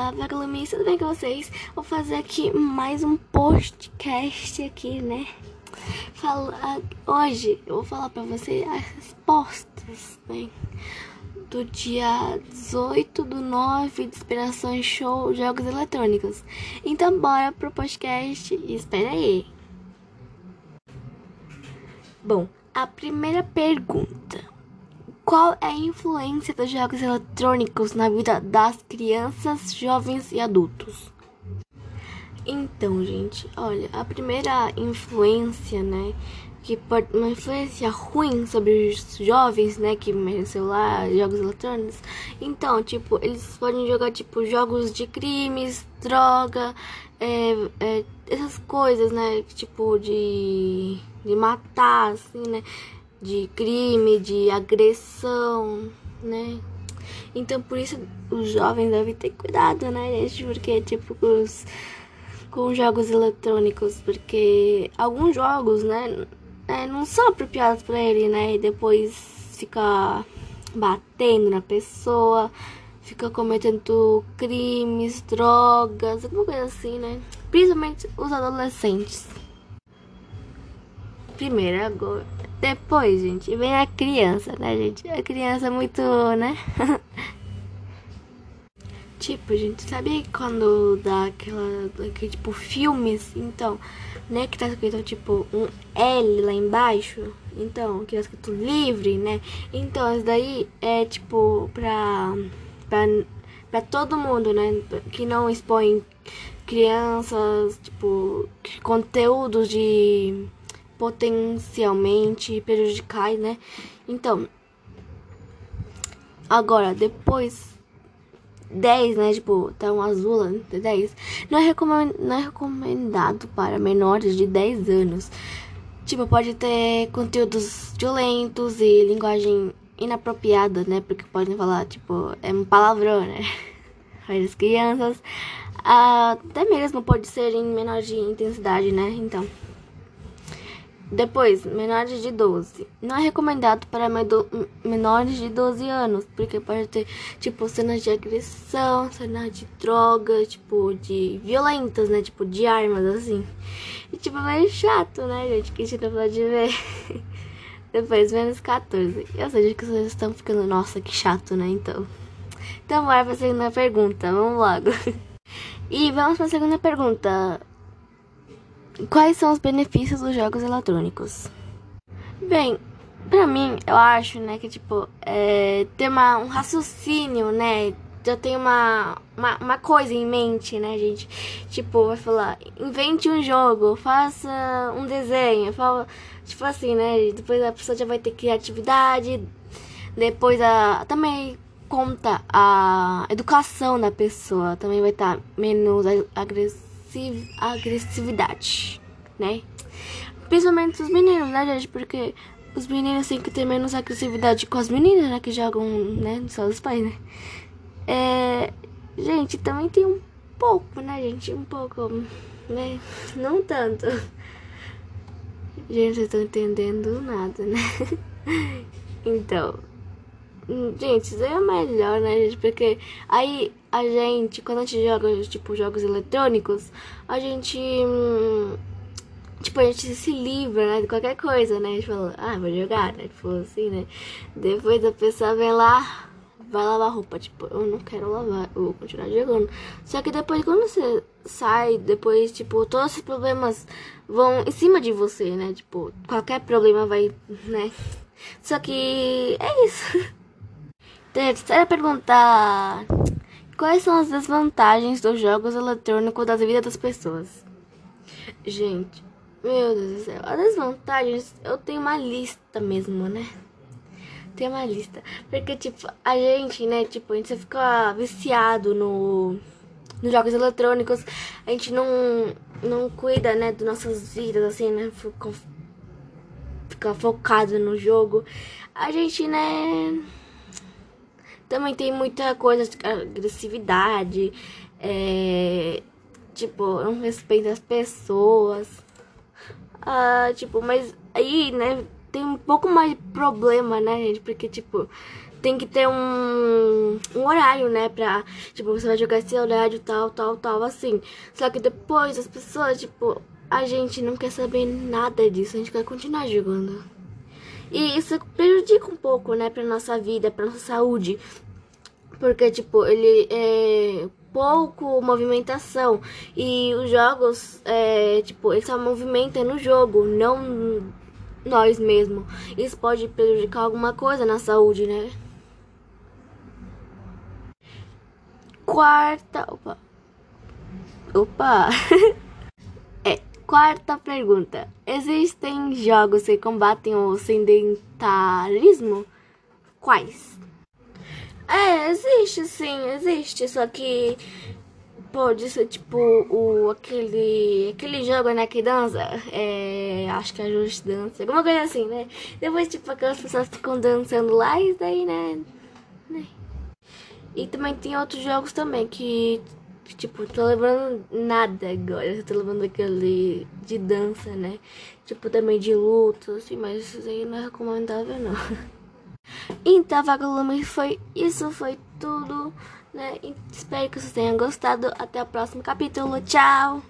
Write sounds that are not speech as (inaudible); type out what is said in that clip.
Olá, vagalumes, tudo bem com vocês? Vou fazer aqui mais um podcast aqui, né? Fala, hoje eu vou falar pra vocês as respostas, né? Do dia 18 do 9 de Inspirações Show Jogos Eletrônicos. Então bora pro podcast e espera aí. Bom, a primeira pergunta. Qual é a influência dos jogos eletrônicos na vida das crianças, jovens e adultos? Então, gente, olha, a primeira influência, né, que pode uma influência ruim sobre os jovens, né, que mexem celular, jogos eletrônicos. Então, tipo, eles podem jogar tipo jogos de crimes, droga, é, é, essas coisas, né, tipo de de matar, assim, né? De crime, de agressão, né? Então por isso os jovens devem ter cuidado, né, gente? Porque, tipo, os, com jogos eletrônicos, porque alguns jogos, né, é, não são apropriados para ele, né? E depois fica batendo na pessoa, fica cometendo crimes, drogas, alguma coisa assim, né? Principalmente os adolescentes. Primeiro, agora depois, gente, vem a criança, né, gente? A criança é muito, né? (laughs) tipo, gente, sabe quando dá aquela, aquele, tipo, filmes, então, né, que tá escrito, tipo, um L lá embaixo, então, que tá escrito livre, né? Então, isso daí é, tipo, pra, pra, pra todo mundo, né, que não expõe crianças, tipo, conteúdos de potencialmente prejudicais, né? Então, agora, depois 10, né? Tipo, tá um azul, né? 10. Não é, não é recomendado para menores de 10 anos. Tipo, pode ter conteúdos violentos e linguagem inapropriada, né? Porque podem falar, tipo, é um palavrão, né? (laughs) Para as crianças. Até mesmo pode ser em menor de intensidade, né? Então. Depois, menores de 12. Não é recomendado para menores de 12 anos, porque pode ter, tipo, cenas de agressão, cenas de droga, tipo, de violentas, né? Tipo, de armas, assim. E, tipo, é meio chato, né, gente? Que a gente não pode ver. (laughs) Depois, menos 14. Eu sei que vocês estão ficando, nossa, que chato, né? Então. Então, bora pra segunda pergunta. Vamos logo. (laughs) E vamos pra segunda pergunta. Quais são os benefícios dos jogos eletrônicos? Bem, pra mim, eu acho, né, que, tipo, é, ter uma, um raciocínio, né, já tem uma, uma, uma, coisa em mente, né, gente? Tipo, vai falar, invente um jogo, faça um desenho, fala, tipo assim, né? Depois a pessoa já vai ter criatividade, depois a. Também conta a educação da pessoa, também vai estar tá menos agressiva agressividade, né? Principalmente os meninos, né, gente? Porque os meninos têm que ter menos agressividade com as meninas, né? Que jogam, né? Só os pais, né? É... Gente, também tem um pouco, né, gente? Um pouco, né? Não tanto. Gente, vocês estão entendendo nada, né? (laughs) então, Gente, isso é melhor, né, gente? Porque aí a gente, quando a gente joga, tipo, jogos eletrônicos, a gente. Hum, tipo, a gente se livra, né, de qualquer coisa, né? A gente fala, ah, vou jogar, né? Tipo assim, né? Depois a pessoa vem lá, vai lavar roupa. Tipo, eu não quero lavar, eu vou continuar jogando. Só que depois, quando você sai, depois, tipo, todos os problemas vão em cima de você, né? Tipo, qualquer problema vai, né? Só que é isso. (laughs) Terceira pergunta: Quais são as desvantagens dos jogos eletrônicos da vida das pessoas? Gente, meu Deus do céu, as desvantagens eu tenho uma lista mesmo, né? Tem uma lista. Porque, tipo, a gente, né, tipo, a gente fica viciado no, nos jogos eletrônicos. A gente não, não cuida, né, das nossas vidas, assim, né? Fica, fica focado no jogo. A gente, né também tem muita coisa de agressividade, é, tipo, não respeita as pessoas. Ah, tipo, mas aí, né, tem um pouco mais de problema, né, gente? Porque, tipo, tem que ter um, um horário, né? Pra, tipo, você vai jogar esse horário, tal, tal, tal, assim. Só que depois as pessoas, tipo, a gente não quer saber nada disso, a gente quer continuar jogando. E isso prejudica um pouco, né, pra nossa vida, pra nossa saúde. Porque, tipo, ele é pouco movimentação. E os jogos, é, tipo, eles só movimentam no jogo, não nós mesmos. Isso pode prejudicar alguma coisa na saúde, né? Quarta. Opa. Opa! (laughs) quarta pergunta. Existem jogos que combatem o sedentarismo? Quais? É, existe sim, existe. Só que pode ser tipo o aquele aquele jogo né que dança é, acho que é Just Dance alguma coisa assim né depois tipo aquelas pessoas ficam dançando lá e daí né, né. e também tem outros jogos também que tipo tô lembrando nada agora eu tô lembrando aquele de dança né tipo também de luta assim mas isso aí não é recomendável não (laughs) então, vagalume, foi isso, foi tudo, né? Espero que vocês tenham gostado. Até o próximo capítulo. Tchau!